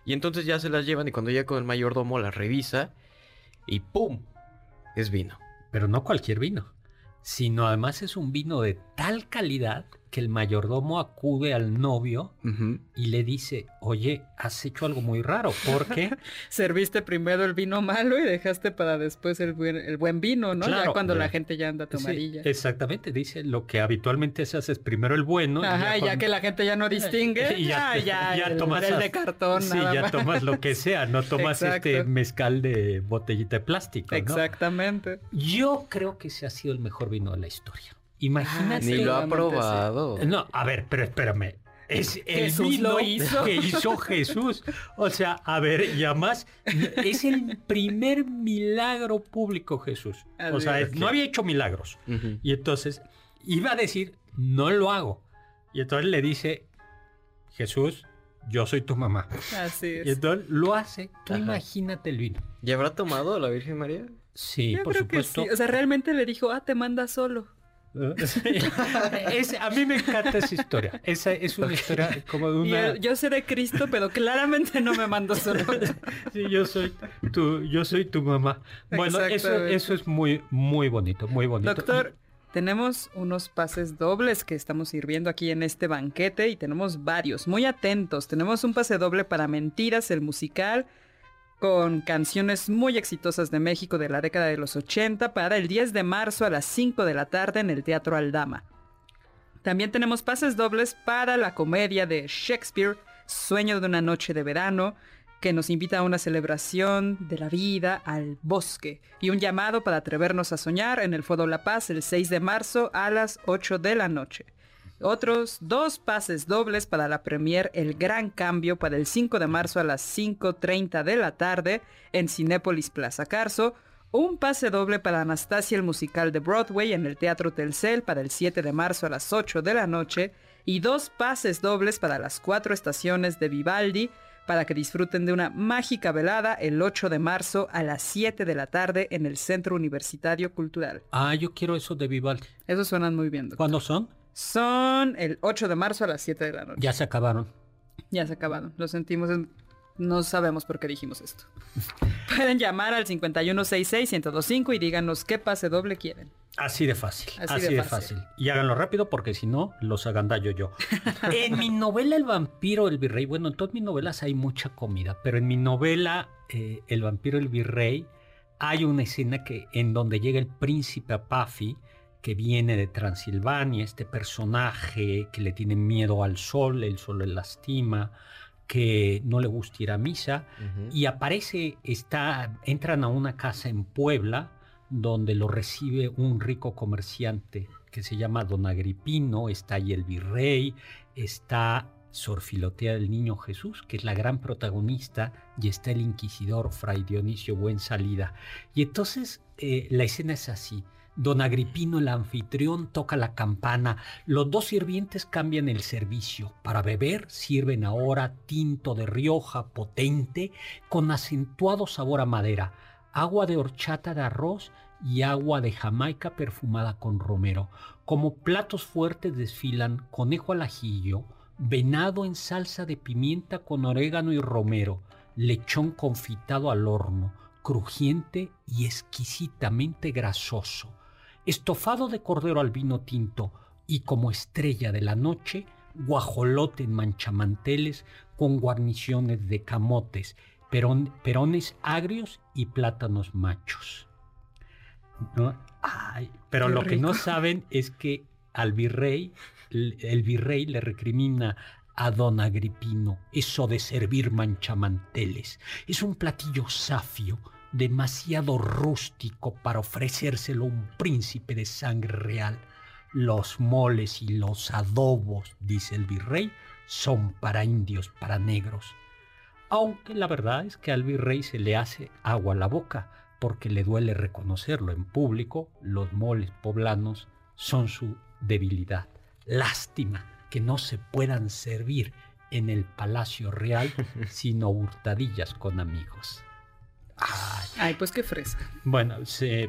E: Y entonces ya se las llevan y cuando llega con el mayordomo las revisa y ¡pum! Es vino.
C: Pero no cualquier vino, sino además es un vino de tal calidad que el mayordomo acude al novio y le dice, oye, has hecho algo muy raro, porque
D: Serviste primero el vino malo y dejaste para después el buen, el buen vino, ¿no? ya cuando la gente ya anda
C: Sí,
D: tomadilla.
C: exactamente, dice, lo que habitualmente se hace es primero el bueno. y
D: Ajá, ya,
C: cuando-
D: que la gente ya no distingue,
C: Y
D: ya, ya,
C: ya
D: el,
C: tomas
D: el de cartón,
C: Sí,
D: nada
C: ya
D: más.
C: tomas lo que sea, no tomas
D: Exacto.
C: este mezcal de botellita de plástico. ¿no?
D: Exactamente.
C: Yo creo que ese ha sido el mejor vino de la historia. Imagínate.
E: Ni lo ha probado.
C: No, a ver, pero espérame. Es el
D: Jesús
C: vino
D: lo hizo.
C: que hizo Jesús. O sea, a ver, y además es el primer milagro público Jesús. O sea, no había hecho milagros. Y entonces iba a decir, no lo hago. Y entonces le dice, Jesús, yo soy tu mamá.
D: Así
C: Y
D: es.
C: entonces lo hace. Tú
E: Ajá.
C: imagínate el vino.
E: ¿Y habrá tomado la Virgen María?
C: Sí,
D: Yo
C: por
D: creo
C: supuesto.
D: que sí. O sea, realmente le dijo, ah, te manda solo.
C: Es- a mí me encanta esa historia. Esa es una historia como de una...
D: yo seré Cristo, pero claramente no me mandó solo.
C: Sí, yo soy tu, yo soy tu mamá. Bueno, eso, eso es muy, muy bonito, muy bonito.
D: Doctor, tenemos unos pases dobles que estamos sirviendo aquí en este banquete y tenemos varios, muy atentos. Tenemos un pase doble para Mentiras, el musical, con canciones muy exitosas de México de la década de los 80 para el 10 de marzo a las 5 de la tarde en el Teatro Aldama. También tenemos pases dobles para la comedia de Shakespeare, Sueño de una noche de verano, que nos invita a una celebración de la vida al bosque y un llamado para atrevernos a soñar en el Foro La Paz el 6 de marzo a las 8 de la noche. Otros dos pases dobles para la premier El Gran Cambio para el 5 de marzo a las 5.30 de la tarde en Cinépolis Plaza Carso. Un pase doble para Anastasia el musical de Broadway en el Teatro Telcel para el 7 de marzo a las 8 de la noche. Y dos pases dobles para las cuatro estaciones de Vivaldi para que disfruten de una mágica velada el 8 de marzo a las 7 de la tarde en el Centro Universitario Cultural.
C: Ah, yo quiero eso de Vivaldi.
D: Esos suenan muy bien. doctor.
C: ¿Cuándo son?
D: Son el 8 de marzo a las 7 de la noche.
C: Ya se acabaron.
D: Ya se acabaron. Lo sentimos. No sabemos por qué dijimos esto. Pueden llamar al 5166-1025 y díganos qué pase doble quieren.
C: Así de fácil.
D: Así
C: Así,
D: de
C: de,
D: fácil.
C: fácil. Y háganlo rápido porque si no, los agandallo yo. en mi novela El vampiro, el virrey, bueno, en todas mis novelas hay mucha comida, pero en mi novela eh, El vampiro, el virrey, hay una escena que, en donde llega el príncipe Apafi, que viene de Transilvania, este personaje que le tiene miedo al sol, el sol le lastima, que no le gusta ir a misa, y aparece, está, entran a una casa en Puebla donde lo recibe un rico comerciante que se llama Don Agripino, está ahí el virrey, está Sor Filotea del Niño Jesús, que es la gran protagonista, y está el inquisidor Fray Dionisio Buen Salida. Y entonces eh, la escena es así. Don Agripino, el anfitrión, toca la campana. Los dos sirvientes cambian el servicio. Para beber sirven ahora tinto de Rioja potente con acentuado sabor a madera, agua de horchata de arroz y agua de Jamaica perfumada con romero. Como platos fuertes desfilan conejo al ajillo, venado en salsa de pimienta con orégano y romero, lechón confitado al horno, crujiente y exquisitamente grasoso, estofado de cordero al vino tinto y como estrella de la noche, guajolote en manchamanteles con guarniciones de camotes, perones agrios y plátanos machos. pero lo que no saben es que al virrey, el virrey le recrimina a don Agripino eso de servir manchamanteles. Es un platillo safio, demasiado rústico para ofrecérselo a un príncipe de sangre real. Los moles y los adobos, dice el virrey, son para indios, para negros. Aunque la verdad es que al virrey se le hace agua a la boca, porque le duele reconocerlo en público, los moles poblanos son su debilidad. Lástima que no se puedan servir en el Palacio Real, sino hurtadillas con amigos.
D: Ay, pues qué fresa.
C: Bueno,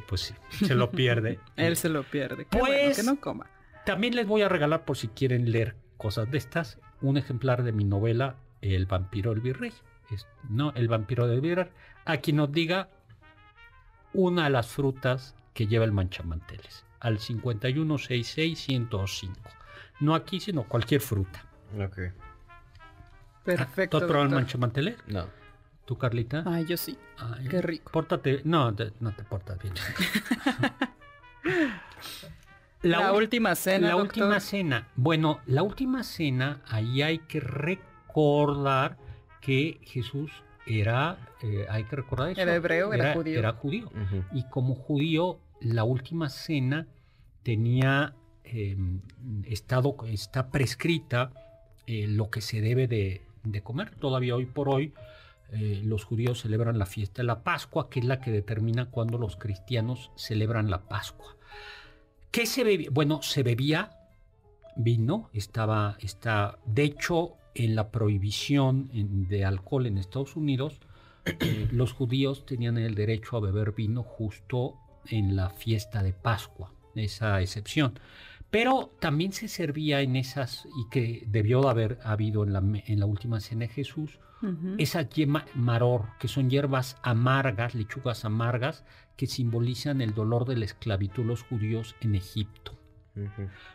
C: pues sí, se lo pierde.
D: Él se lo pierde. pues que no coma.
C: También les voy a regalar, por si quieren leer cosas de estas, un ejemplar de mi novela El vampiro del virrey. no, El vampiro del virrey. Aquí nos diga una de las frutas que lleva el manchamanteles. Al 5166 no aquí, sino cualquier fruta.
E: Ok.
D: Perfecto.
C: ¿Tú has probado el manchamanteles?
E: No.
C: ¿Tú, Carlita?
D: Ay, yo sí. Qué rico.
C: Pórtate. No, no te portas bien.
D: la, última cena.
C: La última cena. Bueno, la última cena, ahí hay que recordar que Jesús era, eh, hay que recordar eso.
D: Era hebreo, era, judío.
C: Era judío. Y como judío, la última cena tenía Em, estado, está prescrita eh, lo que se debe de, comer. Todavía hoy por hoy eh, los judíos celebran la fiesta de la Pascua, que es la que determina cuando los cristianos celebran la Pascua. ¿Qué se bebía? Bueno, se bebía vino, estaba, está, de hecho, en la prohibición de alcohol en Estados Unidos, eh, los judíos tenían el derecho a beber vino justo en la fiesta de Pascua, esa excepción. Pero también se servía en esas, y que debió de haber habido en la última cena de Jesús, esas yema maror, que son hierbas amargas, lechugas amargas, que simbolizan el dolor de la esclavitud de los judíos en Egipto.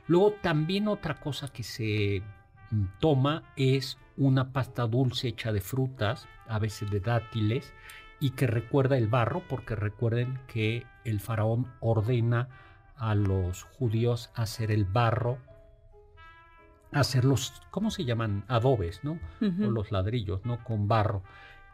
C: Luego también otra cosa que se mm, toma es una pasta dulce hecha de frutas, a veces de dátiles, y que recuerda el barro, porque recuerden que el faraón ordena a los judíos hacer el barro, hacer los, ¿cómo se llaman? Adobes, ¿no? O los ladrillos, ¿no? Con barro.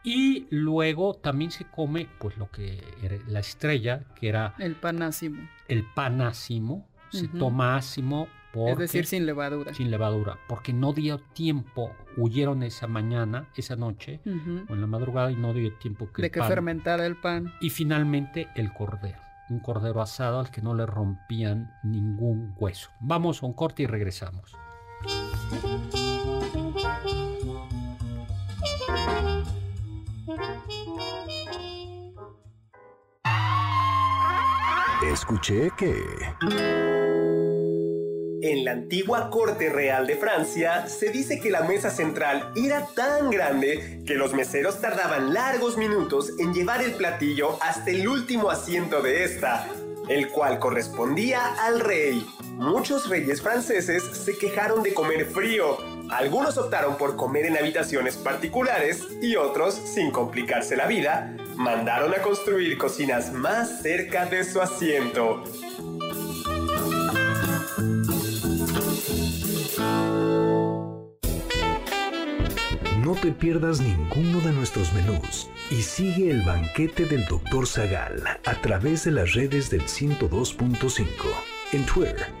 C: Y luego también se come, pues lo que era la estrella, que era...
D: El panásimo.
C: El panásimo. Se toma ácimo
D: es decir, sin levadura.
C: Sin levadura, porque no dio tiempo, huyeron esa mañana, esa noche, o en la madrugada, y no dio tiempo que...
D: De que fermentara el pan.
C: Y finalmente el cordero un cordero asado al que no le rompían ningún hueso. Vamos a un corte y regresamos.
A: Escuché que...
F: En la antigua corte real de Francia se dice que la mesa central era tan grande que los meseros tardaban largos minutos en llevar el platillo hasta el último asiento de esta, el cual correspondía al rey. Muchos reyes franceses se quejaron de comer frío. Algunos optaron por comer en habitaciones particulares y otros, sin complicarse la vida, mandaron a construir cocinas más cerca de su asiento.
A: No te pierdas ninguno de nuestros menús y sigue el banquete del Dr. Zagal a través de las redes del 102.5 en Twitter,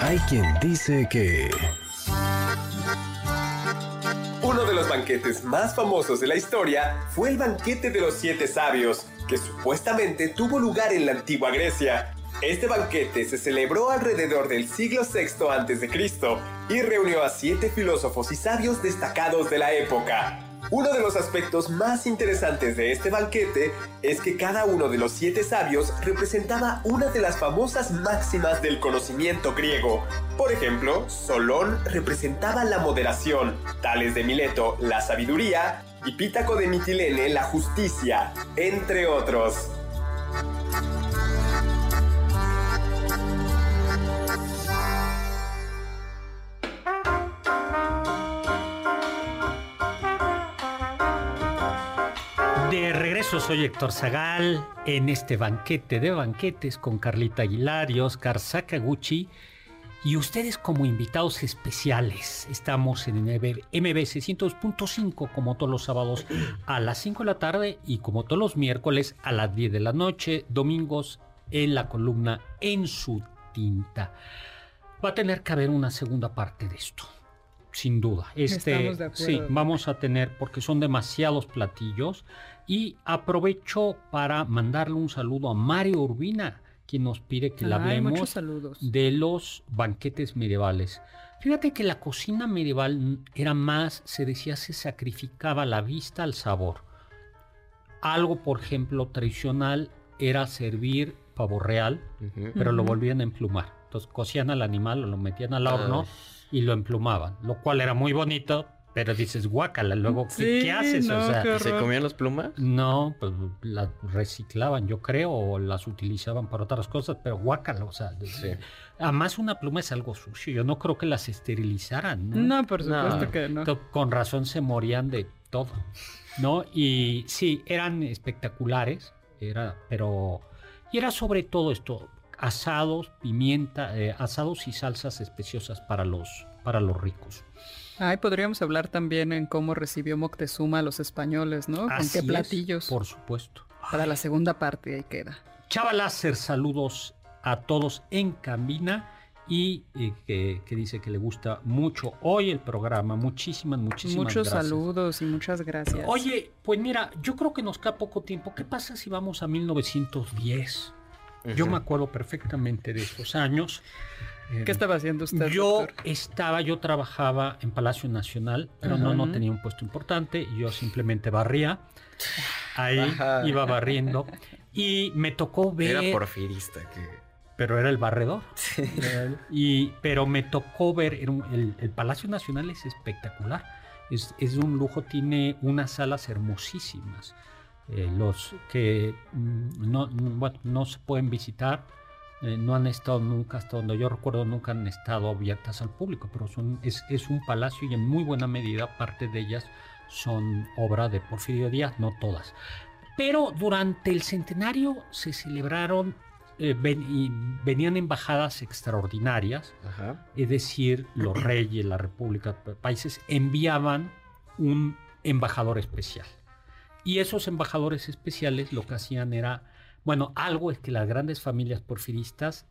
A: Hay quien dice que...
F: Uno de los banquetes más famosos de la historia fue el banquete de los siete sabios, que supuestamente tuvo lugar en la antigua Grecia. Este banquete se celebró alrededor del siglo VI a.C. y reunió a siete filósofos y sabios destacados de la época. Uno de los aspectos más interesantes de este banquete es que cada uno de los siete sabios representaba una de las famosas máximas del conocimiento griego. Por ejemplo, Solón representaba la moderación, Tales de Mileto la sabiduría y Pítaco de Mitilene la justicia, entre otros.
C: Regreso soy Héctor Zagal en este banquete de banquetes con Carlita Aguilar y Oscar Sakaguchi y ustedes como invitados especiales. Estamos en MB, MBC 102.5 como todos los sábados a las 5 de la tarde y como todos los miércoles a las 10 de la noche, domingos en la columna En su tinta. Va a tener que haber una segunda parte de esto. Sin duda. Este,
D: Estamos de acuerdo.
C: sí, vamos a tener, porque son demasiados platillos. Y aprovecho para mandarle un saludo a Mario Urbina, quien nos pide que le hablemos de los banquetes medievales. Fíjate que la cocina medieval era más, se decía, se sacrificaba la vista al sabor. Algo, por ejemplo, tradicional era servir pavo real, pero lo volvían a emplumar. Entonces cocían al animal, o lo metían al horno
E: Ay.
C: Y lo emplumaban, lo cual era muy bonito, pero dices, guácala, luego, ¿qué,
D: Sí,
C: qué haces?
D: no,
C: o sea,
D: qué
E: ¿Y ¿Se comían las plumas?
C: no, pues las reciclaban, yo creo, o las utilizaban para otras cosas, pero guácala, o sea,
E: Sí.
C: además una pluma es algo sucio, yo no creo que las esterilizaran, ¿no?
D: No, por supuesto
E: No.
D: que no.
C: To- Con razón se morían de todo, ¿no? Y sí, eran espectaculares, era, pero, y era sobre todo esto, asados, pimienta, eh, asados y salsas especiosas para los, para los ricos.
D: Ay, podríamos hablar también en cómo recibió Moctezuma a los españoles, ¿no? Con
C: Así
D: qué
C: es,
D: platillos.
C: por supuesto.
D: Para la segunda parte, ahí queda.
C: Chava Láser, saludos a todos en Cambina y eh, que, que dice que le gusta mucho hoy el programa. Muchísimas, muchísimas
D: Muchos
C: gracias.
D: saludos y muchas gracias.
C: Oye, pues mira, yo creo que nos queda poco tiempo. ¿Qué pasa si vamos a 1910? Yo me acuerdo perfectamente de esos años. Eh,
D: ¿Qué estaba haciendo usted?
C: yo
D: doctor?
C: estaba, yo trabajaba en Palacio Nacional, pero no, no tenía un puesto importante. Yo simplemente barría. Ahí
E: Ajá.
C: iba barriendo. Y me tocó ver
E: Era porfirista que...
C: pero era el barredor. Y, pero me tocó ver, el, el Palacio Nacional es espectacular, es, es un lujo, tiene unas salas hermosísimas, eh, los que mm, no, mm, bueno, no se pueden visitar, eh, no han estado nunca, hasta donde yo recuerdo, nunca han estado abiertas al público, pero son, es, es un palacio y en muy buena medida parte de ellas son obra de Porfirio Díaz, no todas. Pero durante el centenario se celebraron, eh, ven- y venían embajadas extraordinarias,
E: Ajá.
C: es decir, los reyes, la república, pa- países enviaban un embajador especial. Y esos embajadores especiales lo que hacían era, bueno, algo es que las grandes familias porfiristas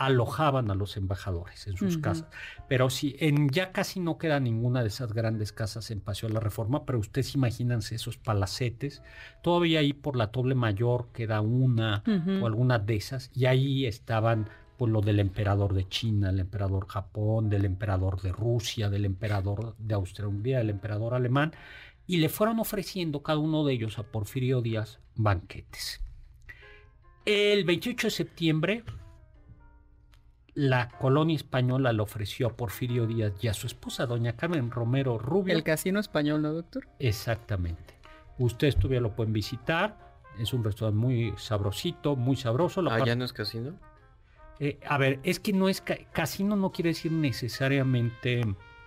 C: alojaban a los embajadores en sus casas. Pero si en ya casi no queda ninguna de esas grandes casas en Paseo de la Reforma, pero ustedes imagínense esos palacetes, todavía ahí por la Doble Mayor queda una o alguna de esas, y ahí estaban pues lo del emperador de China, el emperador Japón, del emperador de Rusia, del emperador de Austria-Hungría, del emperador alemán, y le fueron ofreciendo cada uno de ellos a Porfirio Díaz banquetes. El 28 de septiembre, la colonia española le ofreció a Porfirio Díaz y a su esposa, doña Carmen Romero Rubio,
D: El casino español, ¿no, doctor?
C: Exactamente. Ustedes todavía lo pueden visitar. Es un restaurante muy sabrosito, muy sabroso. La
E: Ah, ¿ya no es casino?
C: Eh, a ver, es que no es ca- casino, no quiere decir necesariamente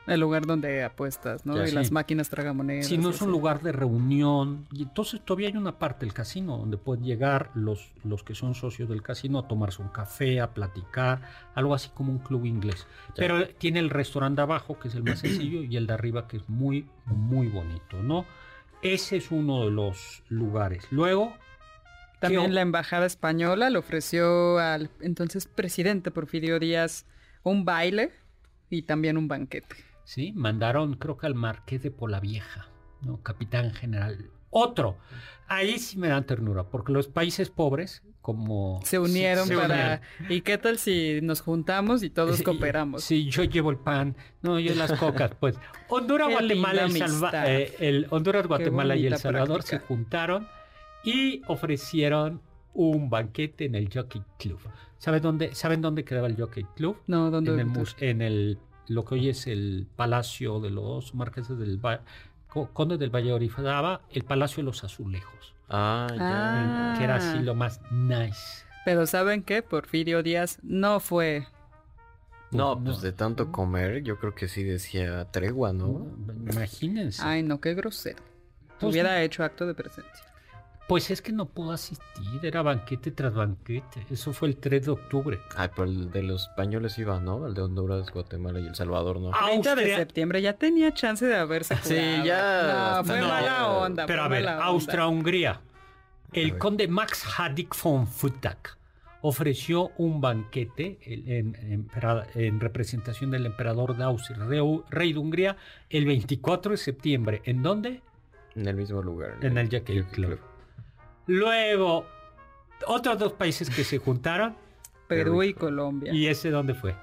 D: El lugar donde apuestas, ¿no?
E: Ya,
D: y
E: sí.
D: las máquinas tragamonedas.
C: Si no es un
D: así.
C: lugar de reunión, y entonces todavía hay una parte del casino donde pueden llegar los, los que son socios del casino a tomarse un café, a platicar, algo así como un club inglés. Pero tiene el restaurante de abajo, que es el más sencillo, y el de arriba, que es muy, muy bonito, ¿no? Ese es uno de los lugares. Luego, ¿qué
D: También la embajada española le ofreció al entonces presidente Porfirio Díaz un baile y también un banquete.
C: Sí, mandaron creo que al Marqués de Polavieja, ¿no? Capitán general. Otro. Ahí sí me dan ternura, porque los países pobres, como...
D: Se unieron para...
C: unieron.
D: ¿Y qué tal si nos juntamos y todos
C: Sí,
D: cooperamos?
C: Sí, yo llevo el pan, no, yo las cocas, pues. Honduras,
D: Qué
C: Guatemala, el, Salva- eh, el Honduras, Guatemala y El Salvador
D: práctica.
C: se juntaron y ofrecieron un banquete en el Jockey Club. ¿Saben dónde, ¿saben dónde quedaba el Jockey Club?
D: No, ¿dónde?
C: en el, mus- en el lo que hoy es el Palacio de los Marqueses del Va- Co- Conde del Valle de el Palacio de los Azulejos,
E: Ah, ya.
D: Ah.
C: que era así lo más nice.
D: Pero ¿saben qué? Porfirio Díaz no fue...
E: No, pues de tanto comer, yo creo que sí decía tregua, ¿no?
C: Imagínense.
D: Ay, no, qué grosero.
C: Pues
D: Hubiera hecho acto de presencia.
C: Pues es que no pudo asistir, era banquete tras banquete. Eso fue el 3 de octubre.
E: Ay, pero el de los españoles iba, ¿no? El de Honduras, Guatemala y El Salvador, ¿no?
C: Ah,
D: 30 de septiembre ya tenía chance de haberse
E: Sí,
D: jugado.
E: ya.
D: No, fue
C: No,
D: mala onda.
C: Pero a ver. Austria-Hungría. El conde Max Hadik von Futak ofreció un banquete el- en, en- empera- en representación del emperador de Austria, rey de Hungría, el 24 de septiembre. ¿En dónde?
E: En el mismo lugar.
C: En el Jockey Club. Luego, otros dos países que se juntaron.
D: Perú y. Colombia.
C: ¿Y ese dónde fue?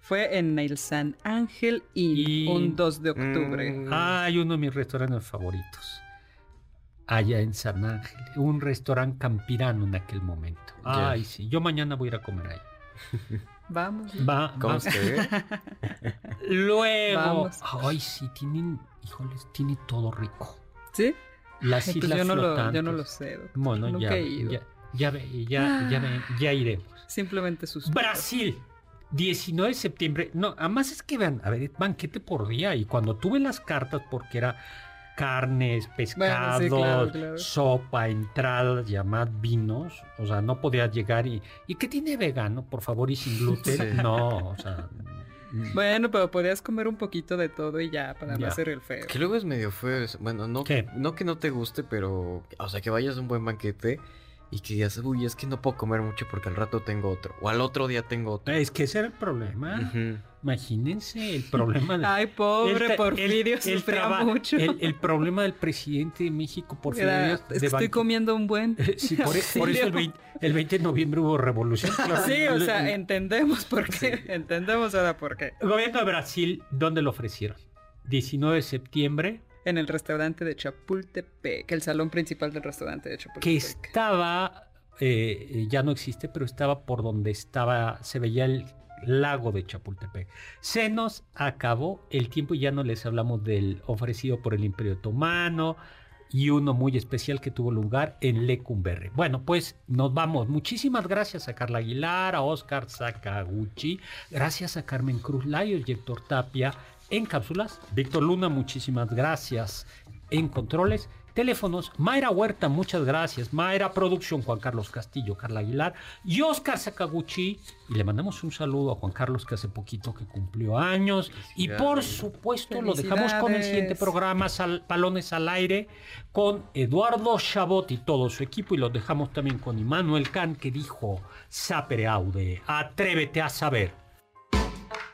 D: Fue en el San Ángel y
C: Y-
D: un 2 de octubre.
E: Mm,
C: Ah, hay uno de mis restaurantes favoritos. Allá en San Ángel. Un restaurante campirano en aquel momento. Ay, sí. Yo mañana voy a ir a comer ahí.
D: Vamos.
C: Va,
E: ¿eh?
C: Luego.
D: Vamos.
C: Ay, sí, tienen. Híjoles, tiene todo rico.
D: ¿Sí?
C: Las
D: Ay, pues
C: islas
D: yo, no lo, yo no lo sé. doctor.
C: Bueno,
D: Nunca
C: ya,
D: he ido.
C: ya, ya, ve- ya, ya, ve- ya iremos.
D: Simplemente sus.
C: Brasil. 19 de septiembre. No, además es que vean, a ver, banquete por día. Y cuando tuve las cartas, porque era carnes, pescados,
D: Bueno, sí, claro, claro.
C: sopa, entradas, llamadas vinos. O sea, no podía llegar y. ¿Y qué tiene vegano, por favor, y sin gluten?
E: Sí.
C: No, o sea.
D: Bueno, pero podías comer un poquito de todo y ya, para
C: Ya.
D: no hacer el feo.
E: Que luego es medio feo. Bueno, no,
C: ¿Qué?
E: no que no te guste, pero. O sea, que vayas a un buen banquete y que digas, uy, es que no puedo comer mucho porque al rato tengo otro. O al otro día tengo otro.
C: Es que ese era el problema. Imagínense el problema de.
D: Ay, pobre
C: el
D: Porfirio,
C: el- el traba-
D: mucho.
C: El, el problema del presidente de México, Porfirio
D: Era,
C: Díaz,
D: es
C: de
D: que estoy
C: banque-
D: comiendo un buen.
C: Sí, por, e- por eso el 20, el 20 de noviembre hubo revolución. claro.
D: Sí, o sea, entendemos por qué. Entendemos ahora por qué.
C: El gobierno de Brasil, ¿dónde lo ofrecieron? 19 de septiembre,
D: En el restaurante de Chapultepec, el salón principal del restaurante de Chapultepec.
C: que estaba, eh, ya no existe, pero estaba por donde estaba, se veía el lago de Chapultepec. Se nos acabó el tiempo y ya no les hablamos del ofrecido por el Imperio Otomano y uno muy especial que tuvo lugar en Lecumberri. Bueno, pues nos vamos. Muchísimas gracias a Carla Aguilar, a Oscar Sakaguchi, gracias a Carmen Cruz Layos y Héctor Tapia en cápsulas. Víctor Luna, muchísimas gracias en controles. Teléfonos, Mayra Huerta, muchas gracias. Mayra Producción, Juan Carlos Castillo, Carla Aguilar y Oscar Sakaguchi. Y le mandamos un saludo a Juan Carlos que hace poquito que cumplió años. Y por supuesto lo dejamos con el siguiente programa, Sal- Palones al Aire, con Eduardo Chabot y todo su equipo. Y los dejamos también con Immanuel Kant que dijo, Sapere Aude, atrévete a saber.